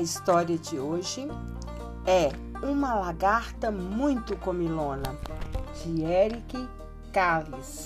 A história de hoje é Uma Lagarta Muito Comilona, de Eric Calles.